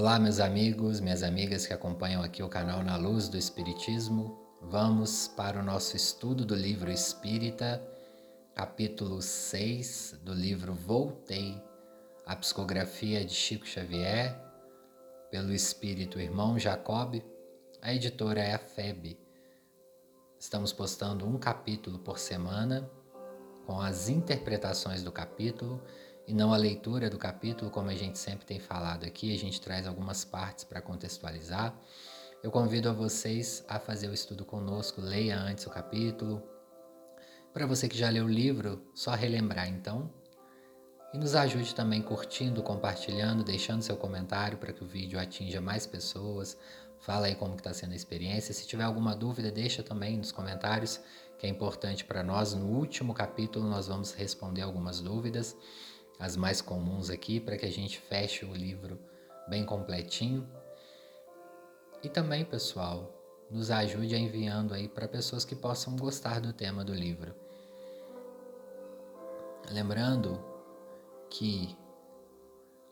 Olá, meus amigos, minhas amigas que acompanham aqui o canal Na Luz do Espiritismo. Vamos para o nosso estudo do livro Espírita, capítulo 6 do livro Voltei, a psicografia de Chico Xavier, pelo espírito irmão Jacob. A editora é a FEB. Estamos postando um capítulo por semana com as interpretações do capítulo e não a leitura do capítulo, como a gente sempre tem falado aqui, a gente traz algumas partes para contextualizar. Eu convido a vocês a fazer o estudo conosco, leia antes o capítulo. Para você que já leu o livro, só relembrar então. E nos ajude também curtindo, compartilhando, deixando seu comentário para que o vídeo atinja mais pessoas. Fala aí como está sendo a experiência. Se tiver alguma dúvida, deixa também nos comentários, que é importante para nós. No último capítulo nós vamos responder algumas dúvidas, as mais comuns aqui, para que a gente feche o livro bem completinho. E também, pessoal, nos ajude enviando aí para pessoas que possam gostar do tema do livro. Lembrando que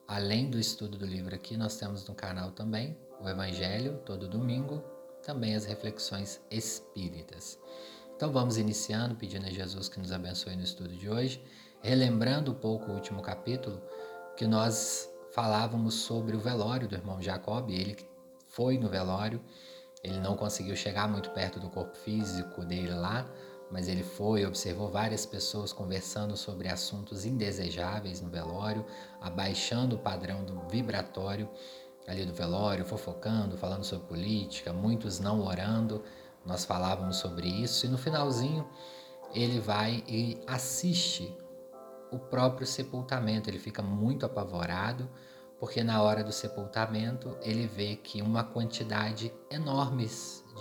além do estudo do livro aqui, nós temos no canal também o Evangelho todo domingo, também as reflexões espíritas. Então vamos iniciando, pedindo a Jesus que nos abençoe no estudo de hoje, relembrando um pouco o último capítulo, que nós falávamos sobre o velório do irmão Jacob, ele foi no velório, ele não conseguiu chegar muito perto do corpo físico dele lá, mas ele foi, observou várias pessoas conversando sobre assuntos indesejáveis no velório, abaixando o padrão do vibratório ali do velório, fofocando, falando sobre política, muitos não orando. Nós falávamos sobre isso e no finalzinho ele vai e assiste o próprio sepultamento. Ele fica muito apavorado porque na hora do sepultamento ele vê que uma quantidade enorme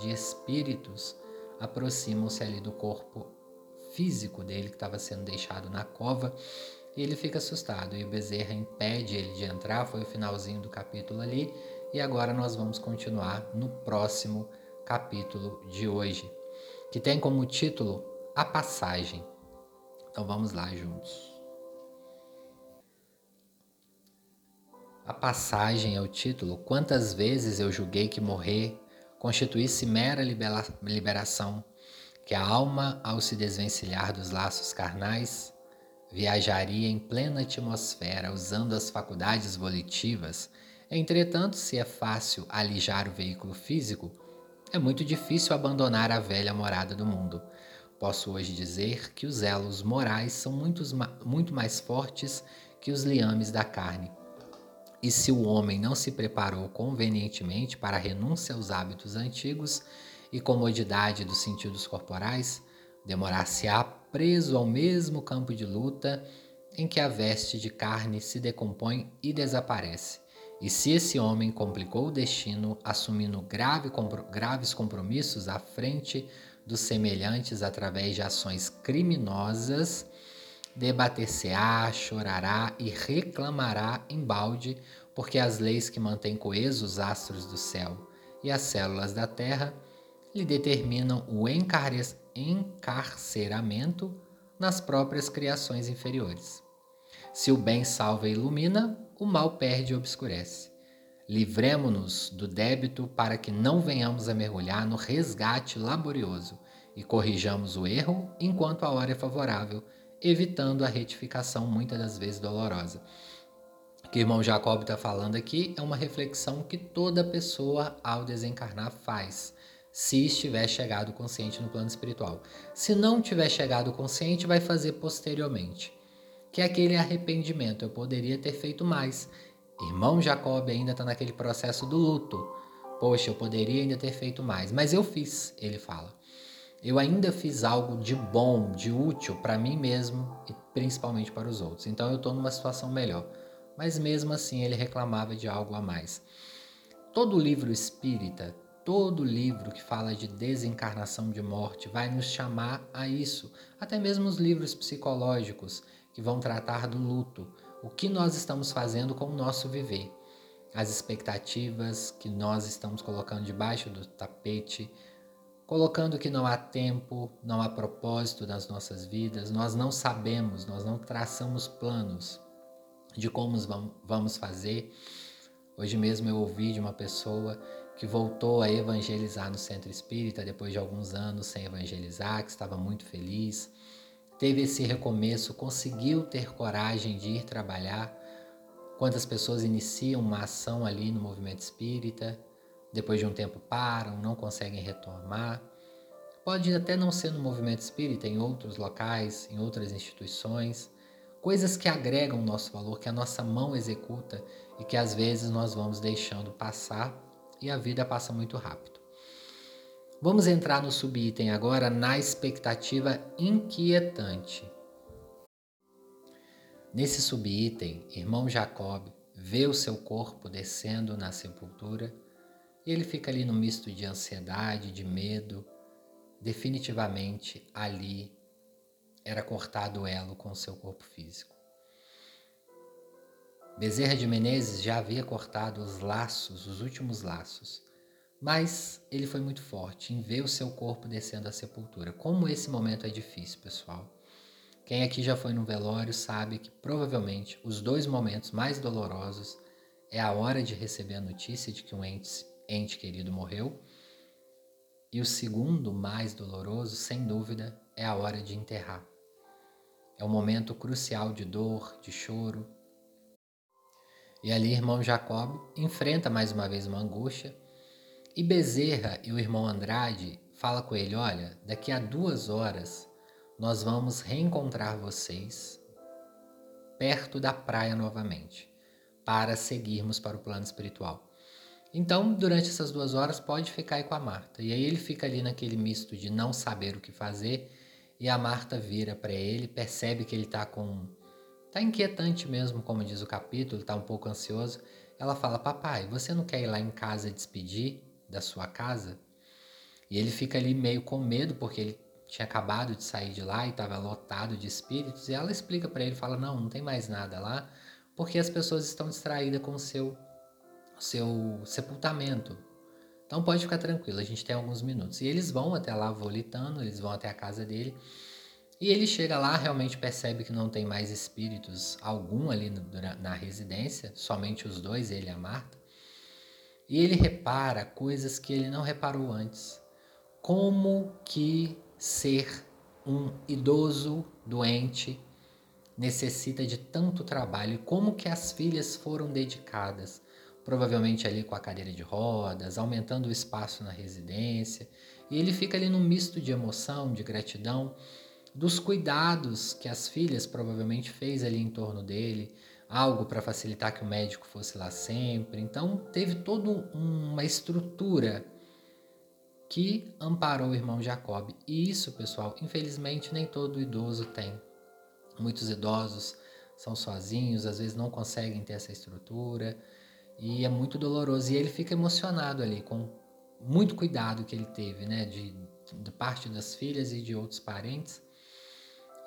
de espíritos aproximam-se ali do corpo físico dele que estava sendo deixado na cova e ele fica assustado e o Bezerra impede ele de entrar. Foi o finalzinho do capítulo ali e agora nós vamos continuar no próximo capítulo de hoje, que tem como título A Passagem. Então vamos lá juntos. A passagem é o título. Quantas vezes eu julguei que morrer constituísse mera liberação, que a alma, ao se desvencilhar dos laços carnais, viajaria em plena atmosfera usando as faculdades volitivas. Entretanto, se é fácil alijar o veículo físico, é muito difícil abandonar a velha morada do mundo. Posso hoje dizer que os elos morais são muito, muito mais fortes que os liames da carne. E se o homem não se preparou convenientemente para a renúncia aos hábitos antigos e comodidade dos sentidos corporais, demorar-se-á preso ao mesmo campo de luta em que a veste de carne se decompõe e desaparece. E se esse homem complicou o destino, assumindo grave, graves compromissos à frente dos semelhantes através de ações criminosas, debater-se-á, chorará e reclamará em balde, porque as leis que mantêm coesos os astros do céu e as células da terra lhe determinam o encarceramento nas próprias criações inferiores. Se o bem salva e ilumina, o mal perde e obscurece. Livremo-nos do débito para que não venhamos a mergulhar no resgate laborioso e corrijamos o erro enquanto a hora é favorável evitando a retificação muitas das vezes dolorosa. O que o irmão Jacob está falando aqui é uma reflexão que toda pessoa ao desencarnar faz, se estiver chegado consciente no plano espiritual. Se não tiver chegado consciente, vai fazer posteriormente, que é aquele arrependimento. Eu poderia ter feito mais. Irmão Jacob ainda está naquele processo do luto. Poxa, eu poderia ainda ter feito mais, mas eu fiz, ele fala eu ainda fiz algo de bom, de útil para mim mesmo e principalmente para os outros. Então eu estou numa situação melhor. Mas mesmo assim ele reclamava de algo a mais. Todo livro espírita, todo livro que fala de desencarnação de morte vai nos chamar a isso. Até mesmo os livros psicológicos que vão tratar do luto. O que nós estamos fazendo com o nosso viver. As expectativas que nós estamos colocando debaixo do tapete, colocando que não há tempo, não há propósito nas nossas vidas, nós não sabemos, nós não traçamos planos de como vamos fazer. Hoje mesmo eu ouvi de uma pessoa que voltou a evangelizar no centro espírita depois de alguns anos sem evangelizar, que estava muito feliz, teve esse recomeço, conseguiu ter coragem de ir trabalhar. Quantas pessoas iniciam uma ação ali no movimento espírita, depois de um tempo param, não conseguem retomar. Pode até não ser no movimento espírita, em outros locais, em outras instituições, coisas que agregam nosso valor, que a nossa mão executa e que às vezes nós vamos deixando passar e a vida passa muito rápido. Vamos entrar no subitem agora na expectativa inquietante. Nesse subitem, irmão Jacob vê o seu corpo descendo na sepultura e ele fica ali no misto de ansiedade, de medo. Definitivamente ali era cortado o elo com seu corpo físico. Bezerra de Menezes já havia cortado os laços, os últimos laços, mas ele foi muito forte em ver o seu corpo descendo à sepultura. Como esse momento é difícil, pessoal. Quem aqui já foi no velório sabe que provavelmente os dois momentos mais dolorosos é a hora de receber a notícia de que um ente, ente querido morreu, e o segundo mais doloroso, sem dúvida, é a hora de enterrar. É um momento crucial de dor, de choro, e ali, irmão Jacob enfrenta mais uma vez uma angústia. E Bezerra e o irmão Andrade fala com ele: Olha, daqui a duas horas nós vamos reencontrar vocês perto da praia novamente, para seguirmos para o plano espiritual. Então, durante essas duas horas, pode ficar aí com a Marta. E aí ele fica ali naquele misto de não saber o que fazer, e a Marta vira para ele, percebe que ele está com Tá inquietante mesmo, como diz o capítulo, tá um pouco ansioso. Ela fala: Papai, você não quer ir lá em casa despedir da sua casa? E ele fica ali meio com medo, porque ele tinha acabado de sair de lá e estava lotado de espíritos. E ela explica para ele: fala, Não, não tem mais nada lá, porque as pessoas estão distraídas com o seu, seu sepultamento. Então pode ficar tranquilo, a gente tem alguns minutos. E eles vão até lá volitando, eles vão até a casa dele. E ele chega lá, realmente percebe que não tem mais espíritos algum ali na residência, somente os dois, ele e a Marta. E ele repara coisas que ele não reparou antes. Como que ser um idoso doente necessita de tanto trabalho e como que as filhas foram dedicadas, provavelmente ali com a cadeira de rodas, aumentando o espaço na residência. E ele fica ali num misto de emoção, de gratidão dos cuidados que as filhas provavelmente fez ali em torno dele, algo para facilitar que o médico fosse lá sempre. Então teve toda uma estrutura que amparou o irmão Jacob. E isso, pessoal, infelizmente nem todo idoso tem. Muitos idosos são sozinhos, às vezes não conseguem ter essa estrutura e é muito doloroso. E ele fica emocionado ali com muito cuidado que ele teve, né, de, de parte das filhas e de outros parentes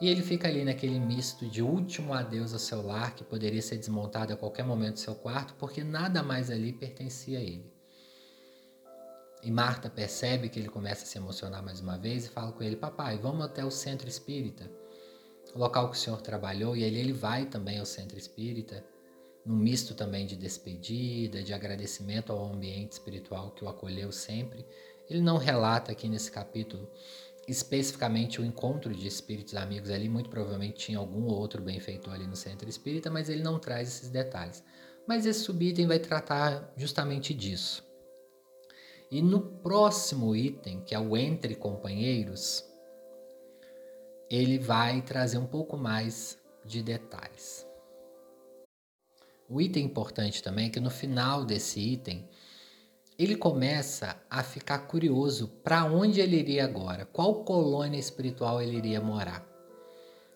e ele fica ali naquele misto de último adeus ao seu lar, que poderia ser desmontado a qualquer momento do seu quarto, porque nada mais ali pertencia a ele. E Marta percebe que ele começa a se emocionar mais uma vez e fala com ele: Papai, vamos até o centro espírita, o local que o senhor trabalhou. E aí ele vai também ao centro espírita, num misto também de despedida, de agradecimento ao ambiente espiritual que o acolheu sempre. Ele não relata aqui nesse capítulo especificamente o encontro de espíritos amigos ali, muito provavelmente tinha algum outro benfeitor ali no centro espírita, mas ele não traz esses detalhes. Mas esse subitem vai tratar justamente disso. E no próximo item, que é o entre companheiros, ele vai trazer um pouco mais de detalhes. O item importante também é que no final desse item ele começa a ficar curioso para onde ele iria agora, qual colônia espiritual ele iria morar.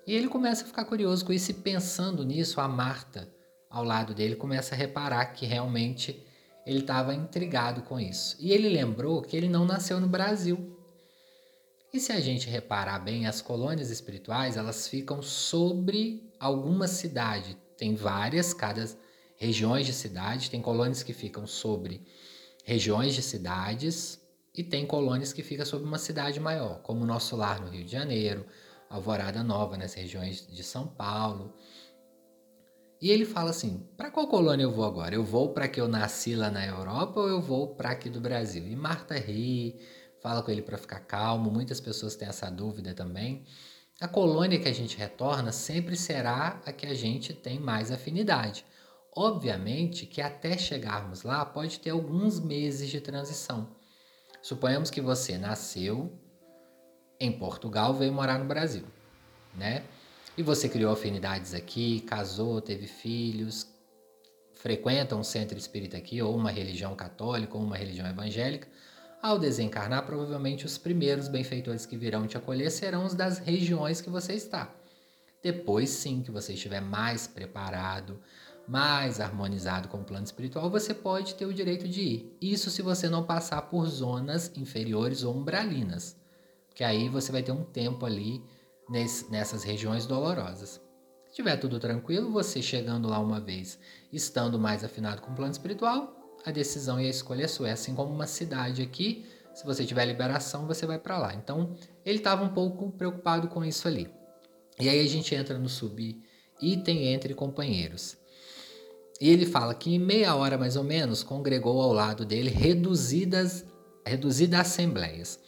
E ele começa a ficar curioso com isso e pensando nisso, a Marta, ao lado dele, começa a reparar que realmente ele estava intrigado com isso. E ele lembrou que ele não nasceu no Brasil. E se a gente reparar bem, as colônias espirituais, elas ficam sobre alguma cidade. Tem várias, cada regiões de cidade, tem colônias que ficam sobre regiões de cidades e tem colônias que ficam sobre uma cidade maior, como o nosso lar no Rio de Janeiro, Alvorada Nova nas regiões de São Paulo. E ele fala assim: para qual colônia eu vou agora? Eu vou para que eu nasci lá na Europa ou eu vou para aqui do Brasil? E Marta ri, fala com ele para ficar calmo. Muitas pessoas têm essa dúvida também. A colônia que a gente retorna sempre será a que a gente tem mais afinidade. Obviamente que até chegarmos lá pode ter alguns meses de transição. Suponhamos que você nasceu em Portugal, veio morar no Brasil, né? E você criou afinidades aqui, casou, teve filhos, frequenta um centro espírita aqui, ou uma religião católica, ou uma religião evangélica. Ao desencarnar, provavelmente os primeiros benfeitores que virão te acolher serão os das regiões que você está. Depois, sim, que você estiver mais preparado, mais harmonizado com o plano espiritual, você pode ter o direito de ir. Isso se você não passar por zonas inferiores ou umbralinas, que aí você vai ter um tempo ali nessas regiões dolorosas. Se tiver tudo tranquilo, você chegando lá uma vez, estando mais afinado com o plano espiritual, a decisão e a escolha é sua. É assim como uma cidade aqui, se você tiver liberação, você vai para lá. Então, ele estava um pouco preocupado com isso ali. E aí a gente entra no sub-item entre companheiros. E ele fala que em meia hora mais ou menos congregou ao lado dele reduzidas, reduzidas assembleias.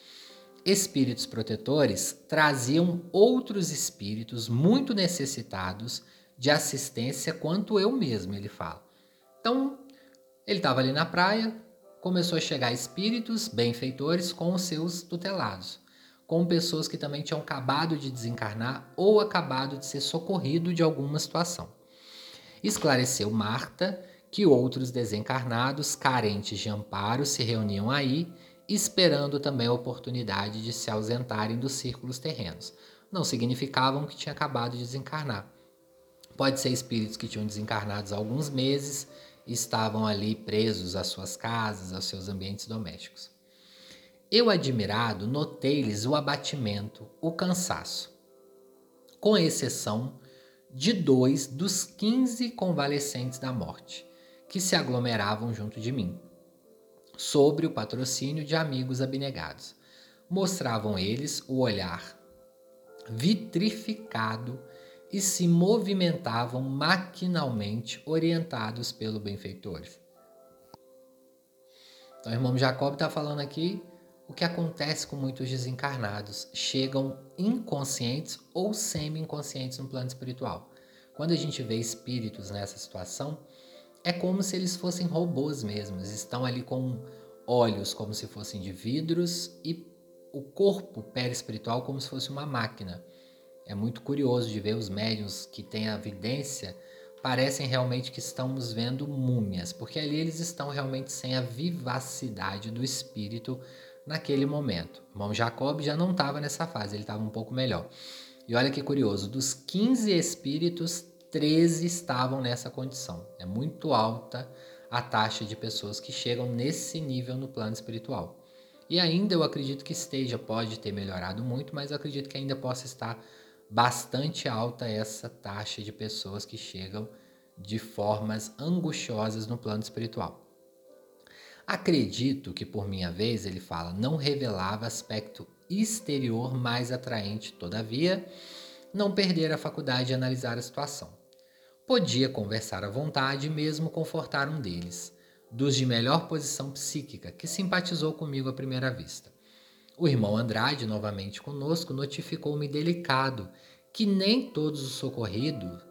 Espíritos protetores traziam outros espíritos muito necessitados de assistência quanto eu mesmo, ele fala. Então, ele estava ali na praia, começou a chegar espíritos benfeitores com os seus tutelados, com pessoas que também tinham acabado de desencarnar ou acabado de ser socorrido de alguma situação. Esclareceu Marta que outros desencarnados, carentes de amparo, se reuniam aí, esperando também a oportunidade de se ausentarem dos círculos terrenos. Não significavam que tinha acabado de desencarnar. Pode ser espíritos que tinham desencarnados há alguns meses e estavam ali presos às suas casas, aos seus ambientes domésticos. Eu, admirado, notei-lhes o abatimento, o cansaço, com exceção de dois dos quinze convalescentes da morte, que se aglomeravam junto de mim, sobre o patrocínio de amigos abnegados. Mostravam eles o olhar vitrificado e se movimentavam maquinalmente, orientados pelo benfeitor. Então, o irmão Jacob está falando aqui o que acontece com muitos desencarnados. Chegam inconscientes ou semi-inconscientes no plano espiritual. Quando a gente vê espíritos nessa situação, é como se eles fossem robôs mesmos. Estão ali com olhos como se fossem de vidros e o corpo perispiritual como se fosse uma máquina. É muito curioso de ver os médiums que têm a vidência parecem realmente que estamos vendo múmias, porque ali eles estão realmente sem a vivacidade do espírito naquele momento. O irmão Jacob já não estava nessa fase, ele estava um pouco melhor. E olha que curioso, dos 15 espíritos, 13 estavam nessa condição. É muito alta a taxa de pessoas que chegam nesse nível no plano espiritual. E ainda eu acredito que esteja, pode ter melhorado muito, mas eu acredito que ainda possa estar bastante alta essa taxa de pessoas que chegam de formas angustiosas no plano espiritual. Acredito que, por minha vez, ele fala, não revelava aspecto exterior mais atraente, todavia, não perder a faculdade de analisar a situação. Podia conversar à vontade e mesmo confortar um deles, dos de melhor posição psíquica, que simpatizou comigo à primeira vista. O irmão Andrade, novamente conosco, notificou-me delicado que nem todos os socorridos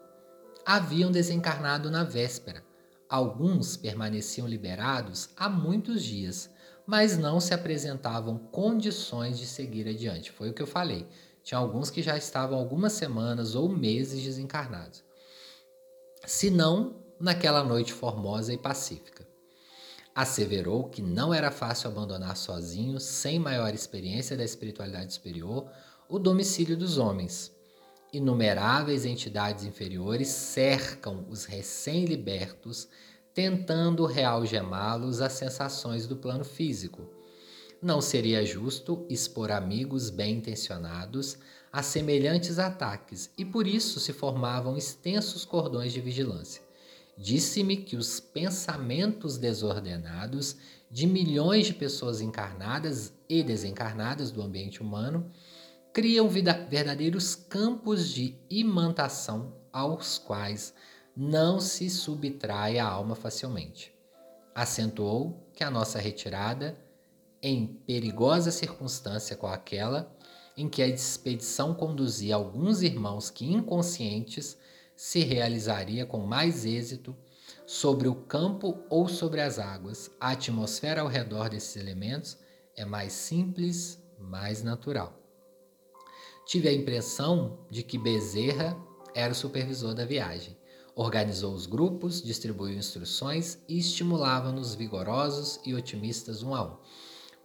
haviam desencarnado na véspera. Alguns permaneciam liberados há muitos dias, mas não se apresentavam condições de seguir adiante. Foi o que eu falei. Tinha alguns que já estavam algumas semanas ou meses desencarnados. Se não, naquela noite formosa e pacífica. Asseverou que não era fácil abandonar sozinho, sem maior experiência da espiritualidade superior, o domicílio dos homens. Inumeráveis entidades inferiores cercam os recém-libertos, tentando realgemá-los às sensações do plano físico. Não seria justo expor amigos bem-intencionados a semelhantes ataques e por isso se formavam extensos cordões de vigilância. Disse-me que os pensamentos desordenados de milhões de pessoas encarnadas e desencarnadas do ambiente humano criam verdadeiros campos de imantação aos quais não se subtrai à alma facilmente. Acentuou que a nossa retirada, em perigosa circunstância com aquela em que a expedição conduzia alguns irmãos que inconscientes, se realizaria com mais êxito sobre o campo ou sobre as águas. A atmosfera ao redor desses elementos é mais simples, mais natural. Tive a impressão de que Bezerra era o supervisor da viagem. Organizou os grupos, distribuiu instruções e estimulava-nos vigorosos e otimistas um a um.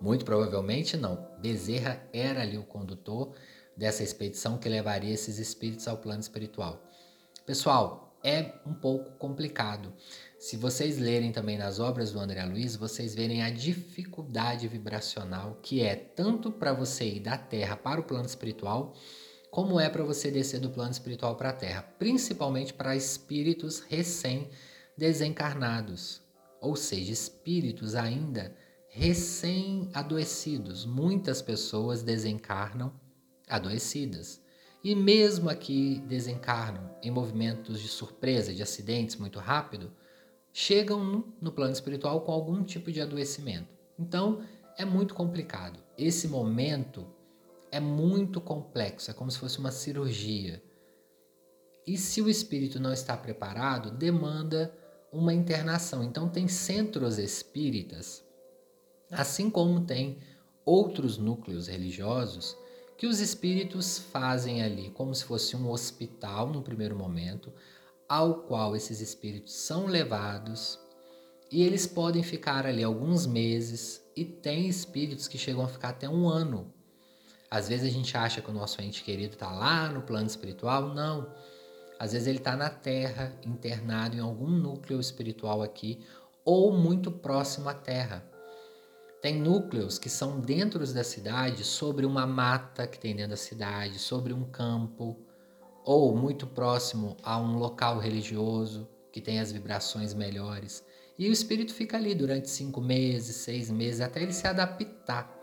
Muito provavelmente não. Bezerra era ali o condutor dessa expedição que levaria esses espíritos ao plano espiritual. Pessoal, é um pouco complicado. Se vocês lerem também nas obras do André Luiz, vocês verem a dificuldade vibracional que é tanto para você ir da Terra para o plano espiritual, como é para você descer do plano espiritual para a Terra, principalmente para espíritos recém-desencarnados, ou seja, espíritos ainda recém-adoecidos. Muitas pessoas desencarnam adoecidas. E mesmo aqui desencarnam em movimentos de surpresa, de acidentes muito rápido, chegam no, no plano espiritual com algum tipo de adoecimento. Então, é muito complicado. Esse momento é muito complexo, é como se fosse uma cirurgia. E se o espírito não está preparado, demanda uma internação. Então, tem centros espíritas Assim como tem outros núcleos religiosos que os espíritos fazem ali como se fosse um hospital no primeiro momento, ao qual esses espíritos são levados e eles podem ficar ali alguns meses e tem espíritos que chegam a ficar até um ano. Às vezes a gente acha que o nosso ente querido está lá no plano espiritual, não. Às vezes ele está na Terra, internado em algum núcleo espiritual aqui, ou muito próximo à Terra. Tem núcleos que são dentro da cidade, sobre uma mata que tem dentro da cidade, sobre um campo, ou muito próximo a um local religioso que tem as vibrações melhores. E o espírito fica ali durante cinco meses, seis meses, até ele se adaptar.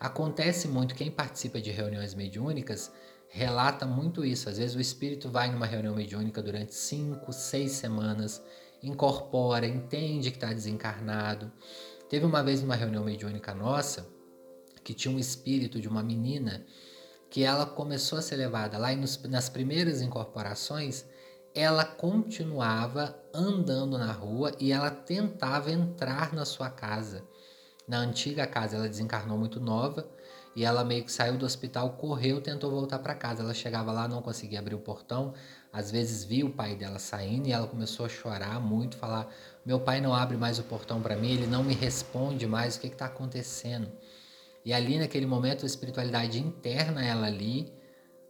Acontece muito, quem participa de reuniões mediúnicas relata muito isso. Às vezes o espírito vai numa reunião mediúnica durante cinco, seis semanas, incorpora, entende que está desencarnado Teve uma vez numa reunião mediúnica nossa que tinha um espírito de uma menina que ela começou a ser levada lá e nos, nas primeiras incorporações ela continuava andando na rua e ela tentava entrar na sua casa. Na antiga casa ela desencarnou muito nova e ela meio que saiu do hospital, correu, tentou voltar para casa. Ela chegava lá, não conseguia abrir o portão. Às vezes via o pai dela saindo e ela começou a chorar muito, falar: "Meu pai não abre mais o portão para mim, ele não me responde mais, o que está acontecendo?" E ali naquele momento a espiritualidade interna ela ali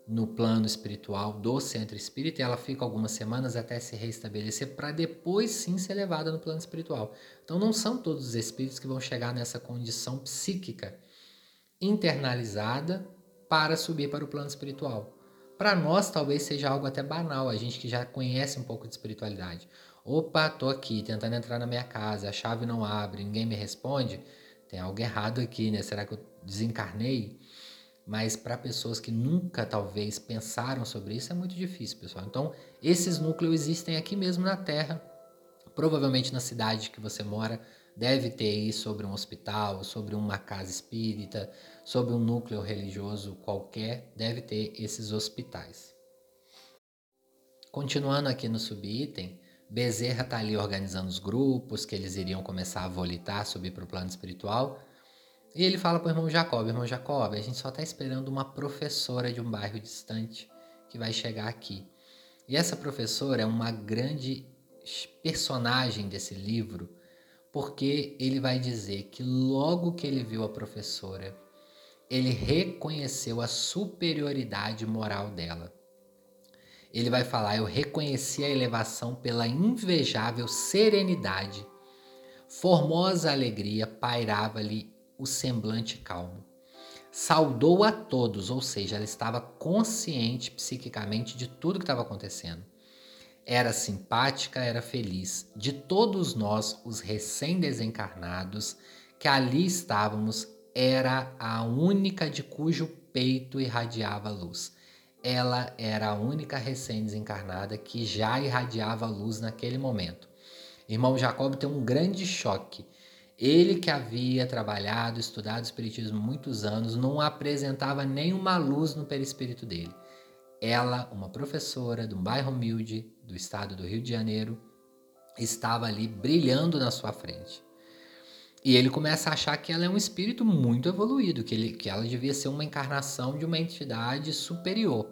no plano espiritual do centro espírita, ela fica algumas semanas até se reestabelecer para depois sim ser levada no plano espiritual. Então não são todos os espíritos que vão chegar nessa condição psíquica internalizada para subir para o plano espiritual. Para nós, talvez seja algo até banal, a gente que já conhece um pouco de espiritualidade. Opa, tô aqui tentando entrar na minha casa, a chave não abre, ninguém me responde. Tem algo errado aqui, né? Será que eu desencarnei? Mas para pessoas que nunca talvez pensaram sobre isso é muito difícil, pessoal. Então, esses núcleos existem aqui mesmo na Terra, provavelmente na cidade que você mora, deve ter aí sobre um hospital, sobre uma casa espírita, sobre um núcleo religioso qualquer, deve ter esses hospitais. Continuando aqui no subitem, Bezerra está ali organizando os grupos que eles iriam começar a volitar, subir para o plano espiritual. E ele fala para o irmão Jacob: Irmão Jacob, a gente só está esperando uma professora de um bairro distante que vai chegar aqui. E essa professora é uma grande personagem desse livro, porque ele vai dizer que logo que ele viu a professora, ele reconheceu a superioridade moral dela. Ele vai falar: Eu reconheci a elevação pela invejável serenidade. Formosa alegria pairava-lhe o semblante calmo. Saudou a todos, ou seja, ela estava consciente psiquicamente de tudo que estava acontecendo era simpática, era feliz. De todos nós, os recém-desencarnados, que ali estávamos, era a única de cujo peito irradiava luz. Ela era a única recém-desencarnada que já irradiava luz naquele momento. Irmão Jacob tem um grande choque. Ele que havia trabalhado, estudado espiritismo muitos anos, não apresentava nenhuma luz no perispírito dele. Ela, uma professora de um bairro humilde do estado do Rio de Janeiro, estava ali brilhando na sua frente. E ele começa a achar que ela é um espírito muito evoluído, que, ele, que ela devia ser uma encarnação de uma entidade superior.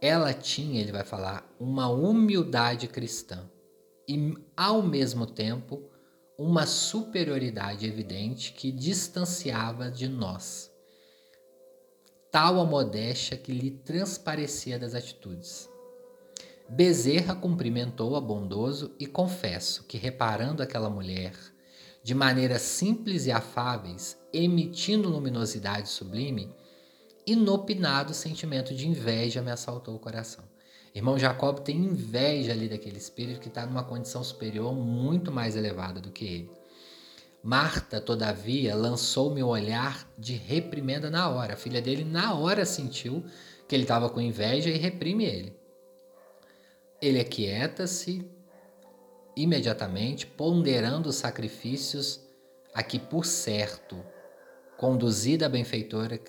Ela tinha, ele vai falar, uma humildade cristã e, ao mesmo tempo, uma superioridade evidente que distanciava de nós. Tal a modéstia que lhe transparecia das atitudes. Bezerra cumprimentou-a bondoso e confesso que, reparando aquela mulher, de maneira simples e afáveis, emitindo luminosidade sublime, inopinado sentimento de inveja me assaltou o coração. Irmão Jacob tem inveja ali daquele espírito que está numa condição superior muito mais elevada do que ele. Marta, todavia, lançou-me o olhar de reprimenda na hora. A filha dele, na hora, sentiu que ele estava com inveja e reprime ele. Ele aquieta-se, imediatamente, ponderando os sacrifícios a que, por certo, conduzida a benfeitora,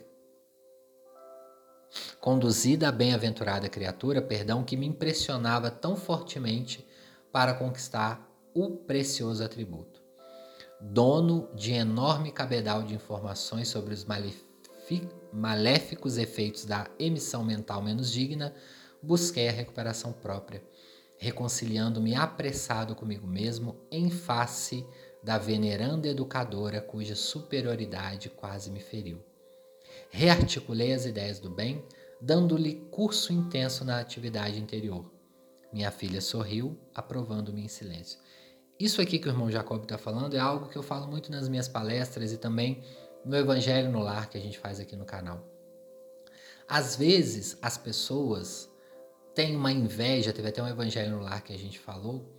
conduzida a bem-aventurada criatura, perdão, que me impressionava tão fortemente para conquistar o precioso atributo. Dono de enorme cabedal de informações sobre os maléficos efeitos da emissão mental menos digna, busquei a recuperação própria reconciliando-me apressado comigo mesmo em face da veneranda educadora cuja superioridade quase me feriu. Rearticulei as ideias do bem, dando-lhe curso intenso na atividade interior. Minha filha sorriu, aprovando-me em silêncio. Isso aqui que o irmão Jacob está falando é algo que eu falo muito nas minhas palestras e também no Evangelho no Lar que a gente faz aqui no canal. Às vezes, as pessoas tem uma inveja, teve até um evangelho no lar que a gente falou,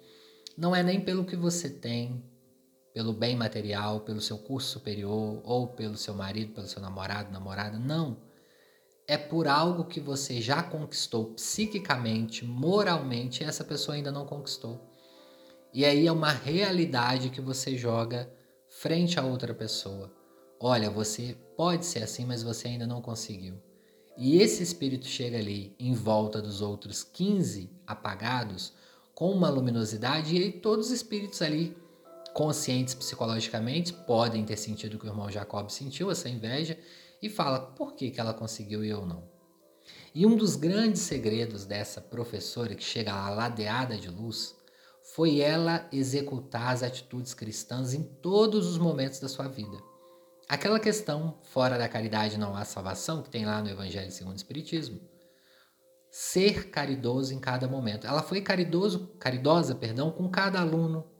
não é nem pelo que você tem, pelo bem material, pelo seu curso superior, ou pelo seu marido, pelo seu namorado, namorada, não. É por algo que você já conquistou psiquicamente, moralmente, e essa pessoa ainda não conquistou. E aí é uma realidade que você joga frente a outra pessoa. Olha, você pode ser assim, mas você ainda não conseguiu. E esse espírito chega ali em volta dos outros 15 apagados com uma luminosidade, e todos os espíritos ali conscientes psicologicamente podem ter sentido que o irmão Jacob sentiu essa inveja e fala por que, que ela conseguiu e eu não. E um dos grandes segredos dessa professora que chega lá ladeada de luz foi ela executar as atitudes cristãs em todos os momentos da sua vida. Aquela questão, fora da caridade não há salvação, que tem lá no Evangelho segundo o Espiritismo. Ser caridoso em cada momento. Ela foi caridoso, caridosa, perdão, com cada aluno.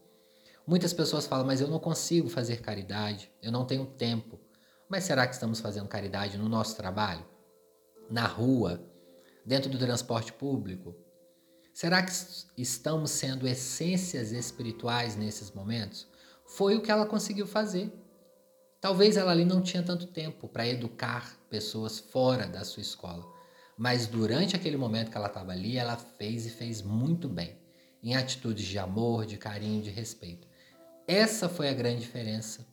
Muitas pessoas falam, mas eu não consigo fazer caridade, eu não tenho tempo. Mas será que estamos fazendo caridade no nosso trabalho? Na rua? Dentro do transporte público? Será que estamos sendo essências espirituais nesses momentos? Foi o que ela conseguiu fazer. Talvez ela ali não tinha tanto tempo para educar pessoas fora da sua escola, mas durante aquele momento que ela estava ali, ela fez e fez muito bem, em atitudes de amor, de carinho, de respeito. Essa foi a grande diferença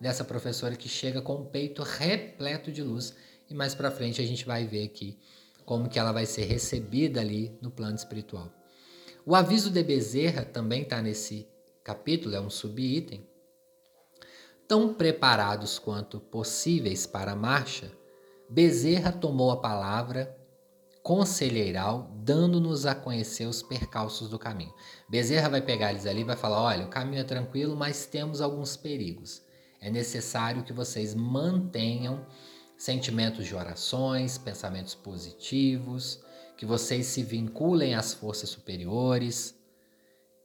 dessa professora que chega com o peito repleto de luz e mais para frente a gente vai ver aqui como que ela vai ser recebida ali no plano espiritual. O aviso de Bezerra também está nesse capítulo, é um subitem, Tão preparados quanto possíveis para a marcha, Bezerra tomou a palavra conselheiral, dando-nos a conhecer os percalços do caminho. Bezerra vai pegar eles ali e vai falar: olha, o caminho é tranquilo, mas temos alguns perigos. É necessário que vocês mantenham sentimentos de orações, pensamentos positivos, que vocês se vinculem às forças superiores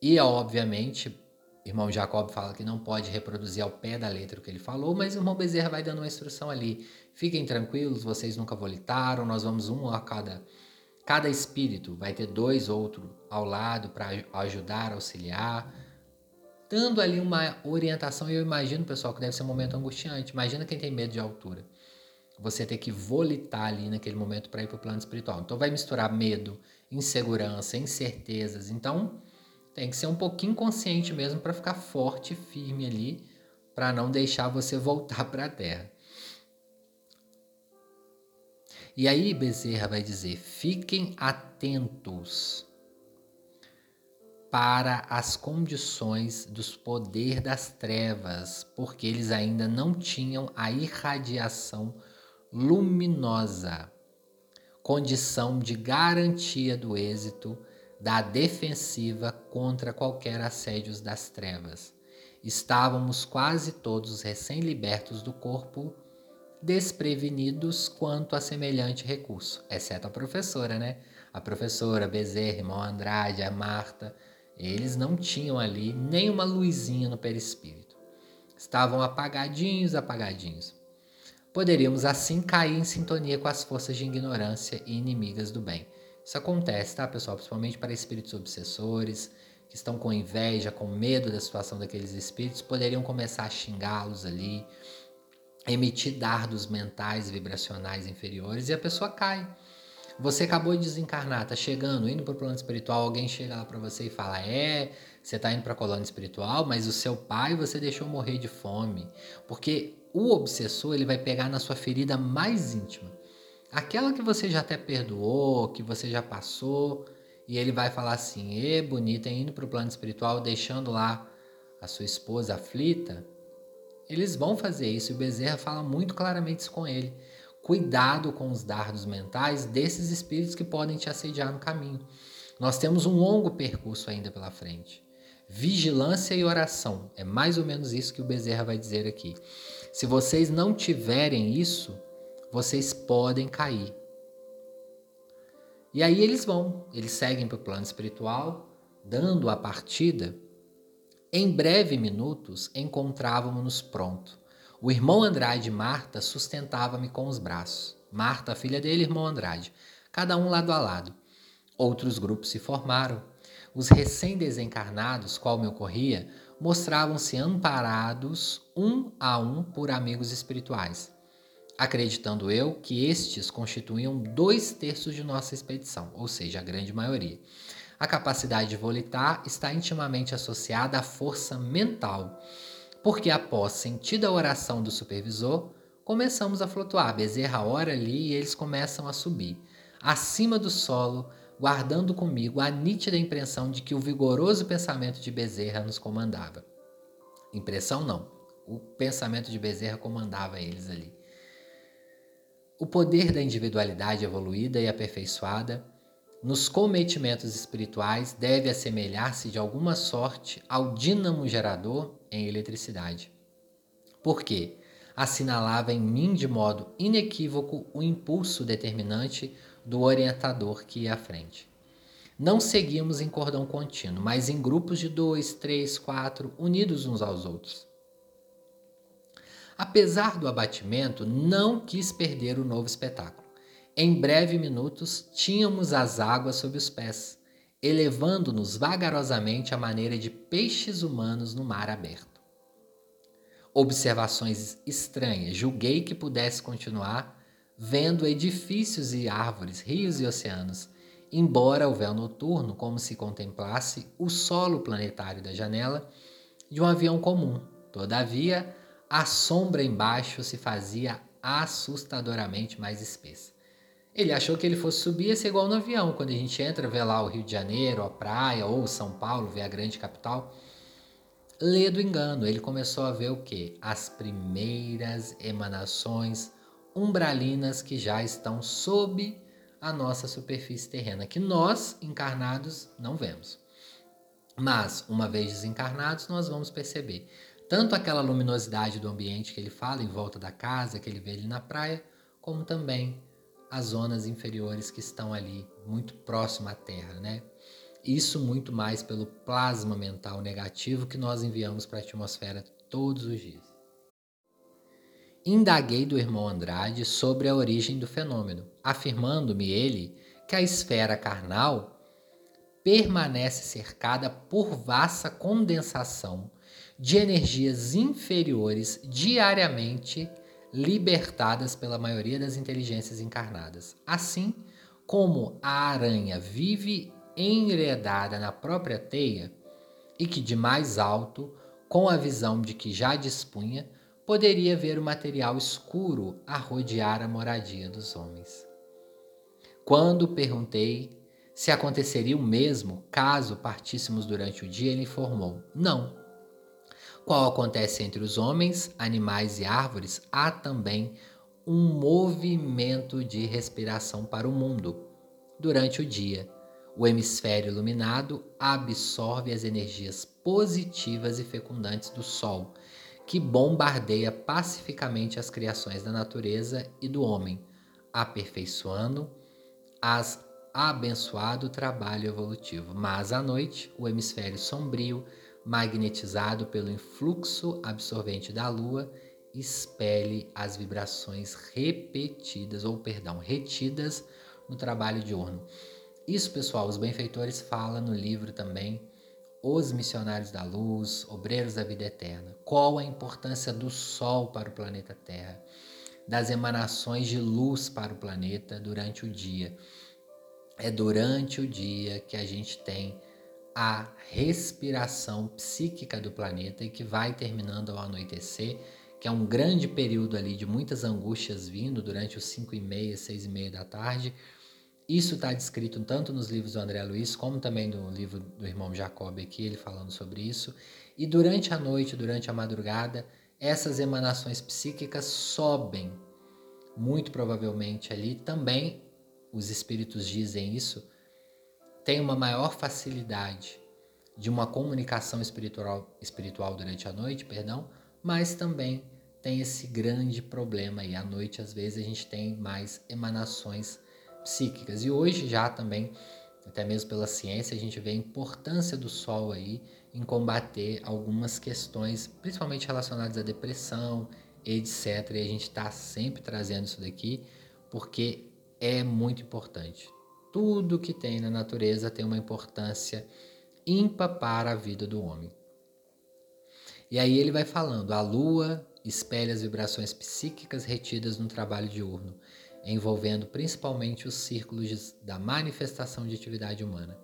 e, obviamente, irmão Jacob fala que não pode reproduzir ao pé da letra o que ele falou, mas o irmão Bezerra vai dando uma instrução ali. Fiquem tranquilos, vocês nunca volitaram, nós vamos um a cada. Cada espírito vai ter dois outros ao lado para ajudar, auxiliar, dando ali uma orientação. E eu imagino, pessoal, que deve ser um momento angustiante. Imagina quem tem medo de altura. você ter que volitar ali naquele momento para ir para o plano espiritual. Então vai misturar medo, insegurança, incertezas. Então tem que ser um pouquinho consciente mesmo para ficar forte e firme ali, para não deixar você voltar para a Terra. E aí Bezerra vai dizer: fiquem atentos para as condições dos poder das trevas, porque eles ainda não tinham a irradiação luminosa, condição de garantia do êxito da defensiva contra qualquer assédios das trevas. Estávamos quase todos recém-libertos do corpo, desprevenidos quanto a semelhante recurso, exceto a professora, né? A professora Bezerra, irmão Andrade, a Marta, eles não tinham ali nem uma luzinha no perispírito. Estavam apagadinhos, apagadinhos. Poderíamos assim cair em sintonia com as forças de ignorância e inimigas do bem. Isso acontece, tá, pessoal? Principalmente para espíritos obsessores, que estão com inveja, com medo da situação daqueles espíritos, poderiam começar a xingá-los ali, emitir dardos mentais vibracionais inferiores e a pessoa cai. Você acabou de desencarnar, tá chegando, indo para o plano espiritual, alguém chega lá para você e fala: "É, você está indo para a colônia espiritual, mas o seu pai você deixou morrer de fome". Porque o obsessor, ele vai pegar na sua ferida mais íntima. Aquela que você já até perdoou, que você já passou, e ele vai falar assim: "E bonita, indo para o plano espiritual, deixando lá a sua esposa aflita". Eles vão fazer isso e o Bezerra fala muito claramente isso com ele. Cuidado com os dardos mentais desses espíritos que podem te assediar no caminho. Nós temos um longo percurso ainda pela frente. Vigilância e oração. É mais ou menos isso que o Bezerra vai dizer aqui. Se vocês não tiverem isso, vocês podem cair. E aí eles vão, eles seguem para o plano espiritual, dando a partida. Em breve minutos encontrávamos-nos pronto o irmão Andrade e Marta sustentava-me com os braços. Marta, filha dele, irmão Andrade, cada um lado a lado. Outros grupos se formaram. Os recém-desencarnados, qual me ocorria, mostravam-se amparados um a um por amigos espirituais, acreditando eu que estes constituíam dois terços de nossa expedição, ou seja, a grande maioria. A capacidade de volitar está intimamente associada à força mental porque após sentida a oração do supervisor, começamos a flutuar. Bezerra ora ali e eles começam a subir. Acima do solo, guardando comigo a nítida impressão de que o vigoroso pensamento de Bezerra nos comandava. Impressão não, o pensamento de Bezerra comandava eles ali. O poder da individualidade evoluída e aperfeiçoada nos cometimentos espirituais deve assemelhar-se de alguma sorte ao dínamo gerador em eletricidade. Porque assinalava em mim de modo inequívoco o impulso determinante do orientador que ia à frente. Não seguíamos em cordão contínuo, mas em grupos de dois, três, quatro, unidos uns aos outros. Apesar do abatimento, não quis perder o novo espetáculo. Em breve minutos, tínhamos as águas sob os pés, elevando-nos vagarosamente à maneira de peixes humanos no mar aberto. Observações estranhas, julguei que pudesse continuar, vendo edifícios e árvores, rios e oceanos, embora o véu noturno, como se contemplasse o solo planetário da janela de um avião comum. Todavia, a sombra embaixo se fazia assustadoramente mais espessa. Ele achou que ele fosse subir e ser igual no avião. Quando a gente entra, vê lá o Rio de Janeiro, a praia, ou São Paulo, vê a grande capital. Lê do engano. Ele começou a ver o quê? As primeiras emanações umbralinas que já estão sob a nossa superfície terrena, que nós, encarnados, não vemos. Mas, uma vez desencarnados, nós vamos perceber tanto aquela luminosidade do ambiente que ele fala em volta da casa, que ele vê ali na praia, como também as zonas inferiores que estão ali muito próximo à Terra, né? Isso muito mais pelo plasma mental negativo que nós enviamos para a atmosfera todos os dias. Indaguei do irmão Andrade sobre a origem do fenômeno, afirmando-me ele que a esfera carnal permanece cercada por vasta condensação de energias inferiores diariamente libertadas pela maioria das inteligências encarnadas. Assim como a aranha vive enredada na própria teia e que de mais alto, com a visão de que já dispunha, poderia ver o material escuro a rodear a moradia dos homens. Quando perguntei se aconteceria o mesmo caso partíssemos durante o dia, ele informou: não. Qual acontece entre os homens, animais e árvores, há também um movimento de respiração para o mundo. Durante o dia, o hemisfério iluminado absorve as energias positivas e fecundantes do Sol, que bombardeia pacificamente as criações da natureza e do homem, aperfeiçoando as abençoado trabalho evolutivo, mas à noite, o hemisfério sombrio, magnetizado pelo influxo absorvente da lua, expele as vibrações repetidas, ou perdão, retidas no trabalho diurno. Isso, pessoal, os benfeitores falam no livro também Os Missionários da Luz, Obreiros da Vida Eterna. Qual a importância do Sol para o planeta Terra? Das emanações de luz para o planeta durante o dia é durante o dia que a gente tem a respiração psíquica do planeta e que vai terminando ao anoitecer, que é um grande período ali de muitas angústias vindo durante os 5 e meia, 6 e meia da tarde. Isso está descrito tanto nos livros do André Luiz, como também no livro do irmão Jacob aqui, ele falando sobre isso. E durante a noite, durante a madrugada, essas emanações psíquicas sobem, muito provavelmente ali também os espíritos dizem isso, tem uma maior facilidade de uma comunicação espiritual, espiritual durante a noite, perdão, mas também tem esse grande problema aí. À noite, às vezes, a gente tem mais emanações psíquicas. E hoje já também, até mesmo pela ciência, a gente vê a importância do sol aí em combater algumas questões, principalmente relacionadas à depressão, etc. E a gente está sempre trazendo isso daqui, porque é muito importante. Tudo que tem na natureza tem uma importância ímpar para a vida do homem. E aí ele vai falando: a lua espelha as vibrações psíquicas retidas no trabalho diurno, envolvendo principalmente os círculos da manifestação de atividade humana.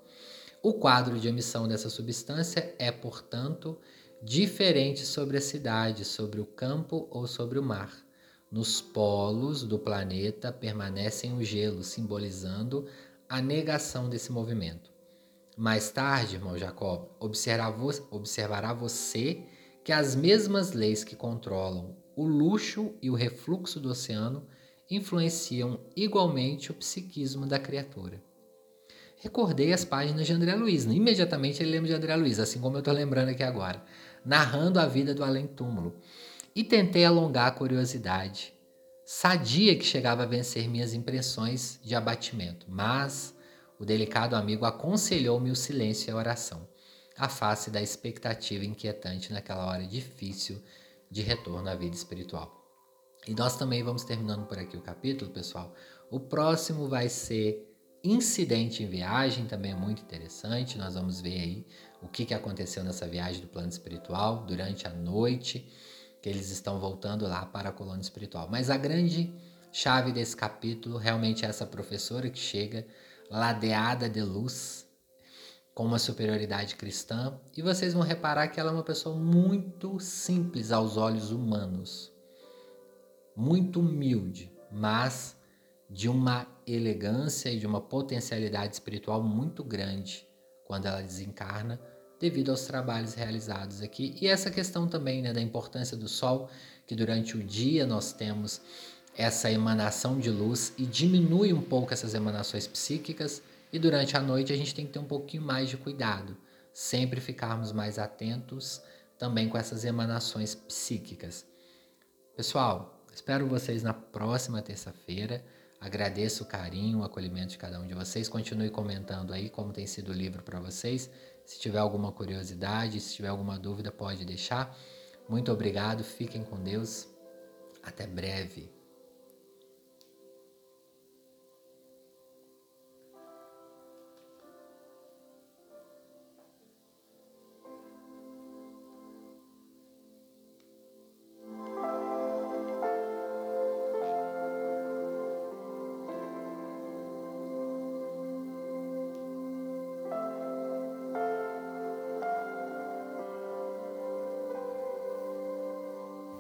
O quadro de emissão dessa substância é, portanto, diferente sobre a cidade, sobre o campo ou sobre o mar. Nos polos do planeta permanecem o gelo, simbolizando a negação desse movimento. Mais tarde, irmão Jacob, observará você que as mesmas leis que controlam o luxo e o refluxo do oceano influenciam igualmente o psiquismo da criatura. Recordei as páginas de André Luiz. Imediatamente ele lembra de André Luiz, assim como eu estou lembrando aqui agora, narrando a vida do além-túmulo e tentei alongar a curiosidade, sadia que chegava a vencer minhas impressões de abatimento, mas o delicado amigo aconselhou-me o silêncio e a oração, a face da expectativa inquietante naquela hora difícil de retorno à vida espiritual. E nós também vamos terminando por aqui o capítulo, pessoal. O próximo vai ser incidente em viagem, também é muito interessante. Nós vamos ver aí o que, aconteceu nessa viagem do plano espiritual durante a noite que eles estão voltando lá para a colônia espiritual. Mas a grande chave desse capítulo realmente é essa professora que chega ladeada de luz, com uma superioridade cristã, e vocês vão reparar que ela é uma pessoa muito simples aos olhos humanos, muito humilde, mas de uma elegância e de uma potencialidade espiritual muito grande quando ela desencarna devido aos trabalhos realizados aqui. E essa questão também né, da importância do Sol, que durante o dia nós temos essa emanação de luz e diminui um pouco essas emanações psíquicas, e durante a noite a gente tem que ter um pouquinho mais de cuidado, sempre ficarmos mais atentos também com essas emanações psíquicas. Pessoal, espero vocês na próxima terça-feira. Agradeço o carinho, o acolhimento de cada um de vocês. Continue comentando aí como tem sido o livro para vocês. Se tiver alguma curiosidade, se tiver alguma dúvida, pode deixar. Muito obrigado, fiquem com Deus. Até breve.